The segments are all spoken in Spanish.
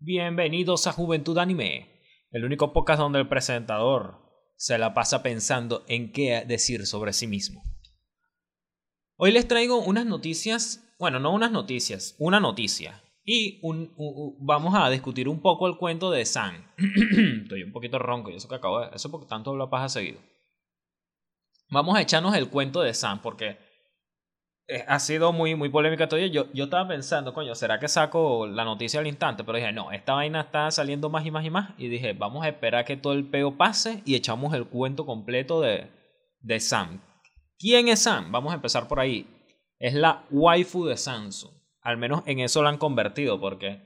Bienvenidos a Juventud Anime, el único podcast donde el presentador se la pasa pensando en qué decir sobre sí mismo. Hoy les traigo unas noticias, bueno, no unas noticias, una noticia. Y vamos a discutir un poco el cuento de San. Estoy un poquito ronco, y eso que acabo de... Eso porque tanto hablo paja seguido. Vamos a echarnos el cuento de San, porque ha sido muy, muy polémica todavía. Yo, yo estaba pensando, coño, ¿será que saco la noticia al instante? Pero dije, no, esta vaina está saliendo más y más y más. Y dije, vamos a esperar que todo el peo pase y echamos el cuento completo de, de Sam. ¿Quién es Sam? Vamos a empezar por ahí. Es la waifu de Samsung. Al menos en eso la han convertido porque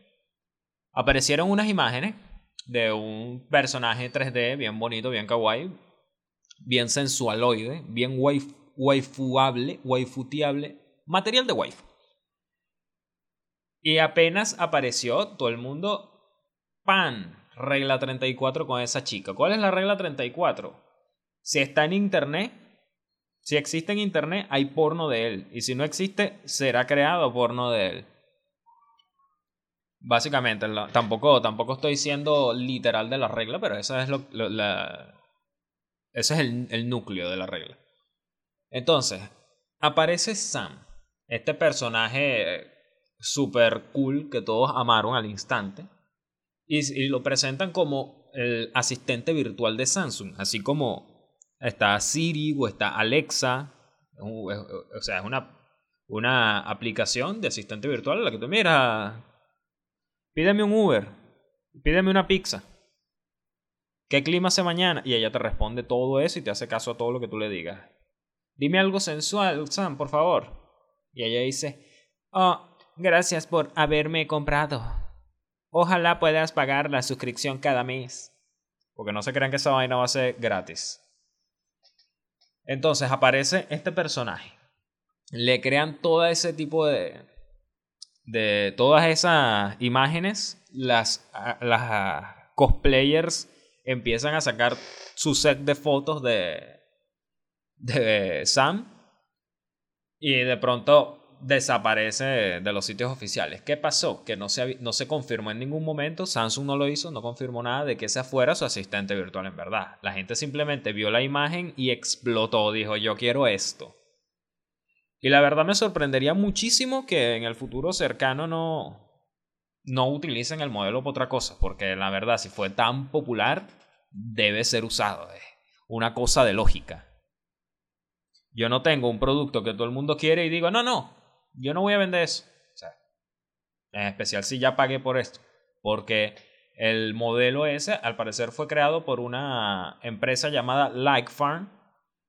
aparecieron unas imágenes de un personaje 3D bien bonito, bien kawaii, bien sensualoide, bien waifu waifuable, waifutiable, material de waifu. Y apenas apareció todo el mundo, pan, regla 34 con esa chica. ¿Cuál es la regla 34? Si está en internet, si existe en internet, hay porno de él. Y si no existe, será creado porno de él. Básicamente, tampoco, tampoco estoy siendo literal de la regla, pero esa es lo, la, es el, el núcleo de la regla. Entonces, aparece Sam, este personaje super cool que todos amaron al instante, y, lo presentan como el asistente virtual de Samsung, así como está Siri o está Alexa, o sea, es una, una aplicación de asistente virtual en la que tú miras, pídeme un Uber, pídeme una pizza. ¿Qué clima hace mañana? Y ella te responde todo eso y te hace caso a todo lo que tú le digas. Dime algo sensual, Sam, por favor. Y ella dice, Oh, gracias por haberme comprado. Ojalá puedas pagar la suscripción cada mes. Porque no se crean que esa vaina va a ser gratis. Entonces aparece este personaje. Le crean todo ese tipo de. de todas esas imágenes. Las, las cosplayers empiezan a sacar su set de fotos de, de Sam y de pronto desaparece de los sitios oficiales. ¿Qué pasó? Que no se, no se confirmó en ningún momento, Samsung no lo hizo, no confirmó nada de que ese fuera su asistente virtual en verdad. La gente simplemente vio la imagen y explotó, dijo yo quiero esto. Y la verdad me sorprendería muchísimo que en el futuro cercano no, no utilicen el modelo para otra cosa, porque la verdad si fue tan popular debe ser usado. Es una cosa de lógica. Yo no tengo un producto que todo el mundo quiere y digo, no, no, yo no voy a vender eso. O sea, en especial si ya pagué por esto. Porque el modelo ese, al parecer, fue creado por una empresa llamada Like Farm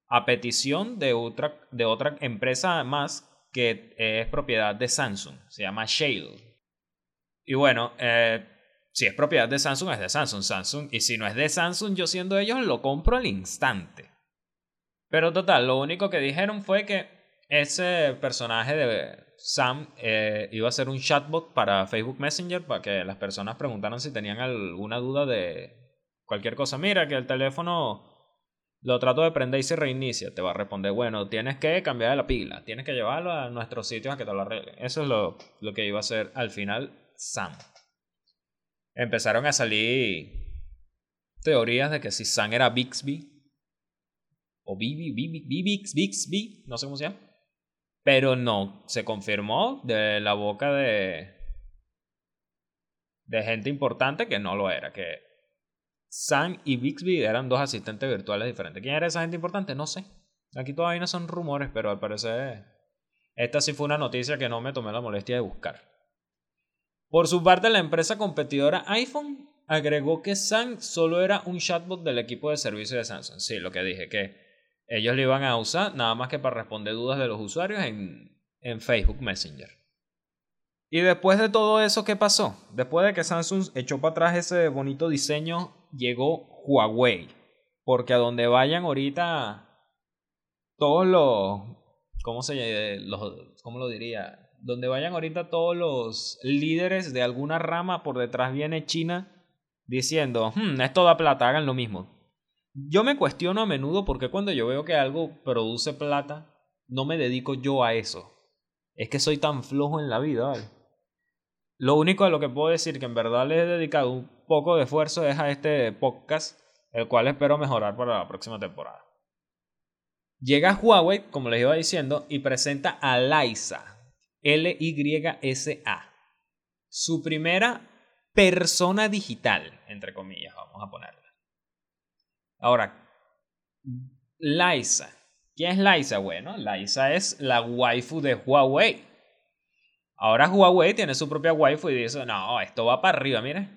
a petición de otra, de otra empresa más que es propiedad de Samsung. Se llama Shale. Y bueno, eh, si es propiedad de Samsung, es de Samsung. Samsung. Y si no es de Samsung, yo siendo ellos, lo compro al instante. Pero total, lo único que dijeron fue que ese personaje de Sam eh, iba a ser un chatbot para Facebook Messenger para que las personas preguntaran si tenían alguna duda de cualquier cosa. Mira, que el teléfono lo trato de prender y se reinicia. Te va a responder, bueno, tienes que cambiar la pila, tienes que llevarlo a nuestros sitios a que te lo arreglen. Eso es lo, lo que iba a hacer al final Sam. Empezaron a salir teorías de que si Sam era Bixby o Bibi, Bibi, Bibix, Bixby, no sé cómo se llama. Pero no, se confirmó de la boca de, de gente importante que no lo era, que Sam y Bixby eran dos asistentes virtuales diferentes. ¿Quién era esa gente importante? No sé. Aquí todavía no son rumores, pero al parecer esta sí fue una noticia que no me tomé la molestia de buscar. Por su parte, la empresa competidora iPhone agregó que Sam solo era un chatbot del equipo de servicio de Samsung. Sí, lo que dije, que ellos lo iban a usar nada más que para responder dudas de los usuarios en, en Facebook Messenger. Y después de todo eso, ¿qué pasó? Después de que Samsung echó para atrás ese bonito diseño, llegó Huawei. Porque a donde vayan ahorita todos los... ¿Cómo se los, ¿Cómo lo diría? Donde vayan ahorita todos los líderes de alguna rama, por detrás viene China diciendo, hmm, esto da plata, hagan lo mismo. Yo me cuestiono a menudo porque cuando yo veo que algo produce plata, no me dedico yo a eso. Es que soy tan flojo en la vida. Lo único a lo que puedo decir que en verdad le he dedicado un poco de esfuerzo es a este podcast, el cual espero mejorar para la próxima temporada. Llega Huawei, como les iba diciendo, y presenta a Lysa, L-Y-S-A. Su primera persona digital, entre comillas, vamos a ponerla. Ahora, Lysa. ¿Quién es Lysa? Bueno, Lysa es la waifu de Huawei. Ahora Huawei tiene su propia waifu y dice, no, esto va para arriba, mire.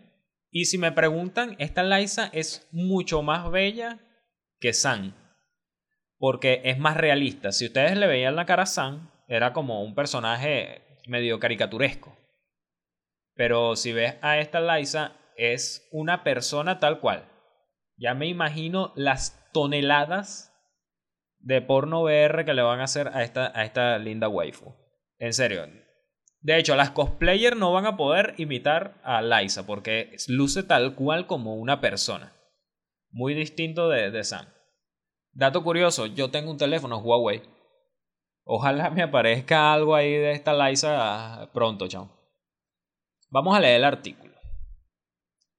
Y si me preguntan, esta Liza es mucho más bella que San. Porque es más realista. Si ustedes le veían la cara a San, era como un personaje medio caricaturesco. Pero si ves a esta Liza, es una persona tal cual. Ya me imagino las toneladas de porno VR que le van a hacer a esta, a esta linda waifu. En serio, de hecho, las cosplayers no van a poder imitar a Liza porque luce tal cual como una persona. Muy distinto de, de Sam. Dato curioso, yo tengo un teléfono Huawei. Ojalá me aparezca algo ahí de esta Liza pronto, chao. Vamos a leer el artículo.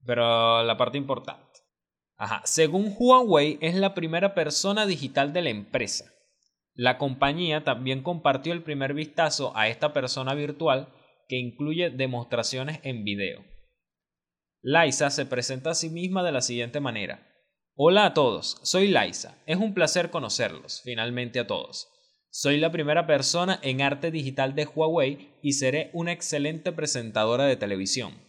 Pero la parte importante. Según Huawei, es la primera persona digital de la empresa. La compañía también compartió el primer vistazo a esta persona virtual que incluye demostraciones en video. Liza se presenta a sí misma de la siguiente manera. Hola a todos, soy Liza. Es un placer conocerlos, finalmente a todos. Soy la primera persona en arte digital de Huawei y seré una excelente presentadora de televisión.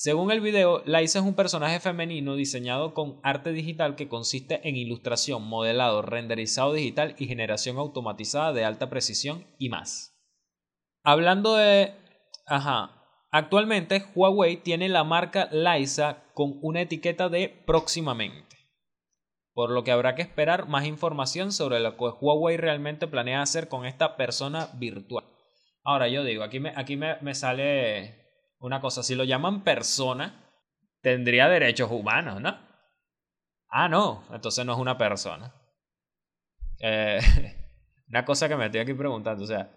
Según el video, Liza es un personaje femenino diseñado con arte digital que consiste en ilustración, modelado, renderizado digital y generación automatizada de alta precisión y más. Hablando de... Ajá. Actualmente Huawei tiene la marca Liza con una etiqueta de próximamente. Por lo que habrá que esperar más información sobre lo que Huawei realmente planea hacer con esta persona virtual. Ahora yo digo, aquí me, aquí me sale una cosa, si lo llaman persona, tendría derechos humanos, ¿no? Ah, no, entonces no es una persona. Eh, una cosa que me estoy aquí preguntando, o sea,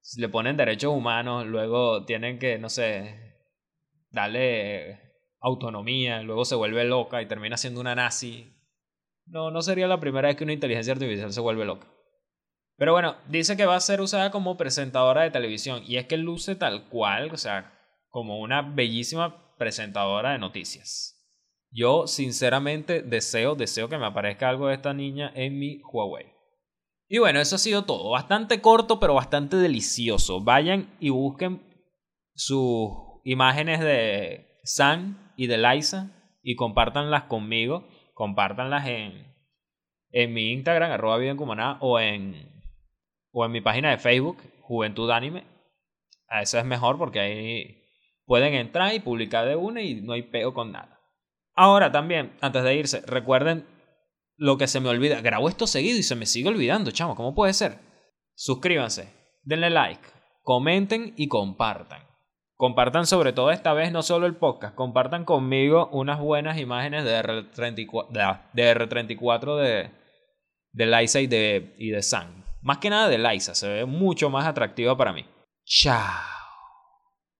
si le ponen derechos humanos, luego tienen que, no sé, darle autonomía, luego se vuelve loca y termina siendo una nazi. No, no sería la primera vez que una inteligencia artificial se vuelve loca. Pero bueno, dice que va a ser usada como presentadora de televisión y es que luce tal cual, o sea, como una bellísima presentadora de noticias. Yo sinceramente deseo, deseo que me aparezca algo de esta niña en mi Huawei. Y bueno, eso ha sido todo. Bastante corto, pero bastante delicioso. Vayan y busquen sus imágenes de San y de Liza y compártanlas conmigo. Compártanlas en, en mi Instagram, arroba vida o en, o en mi página de Facebook, Juventud Anime. Eso es mejor porque ahí pueden entrar y publicar de una y no hay peo con nada. Ahora también, antes de irse, recuerden lo que se me olvida. Grabo esto seguido y se me sigue olvidando, chamo. ¿Cómo puede ser? Suscríbanse, denle like, comenten y compartan. Compartan sobre todo esta vez no solo el podcast, compartan conmigo unas buenas imágenes de R34 de, R34 de, Liza y de, y de Sam. Más que nada de Liza, se ve mucho más atractiva para mí. Chao.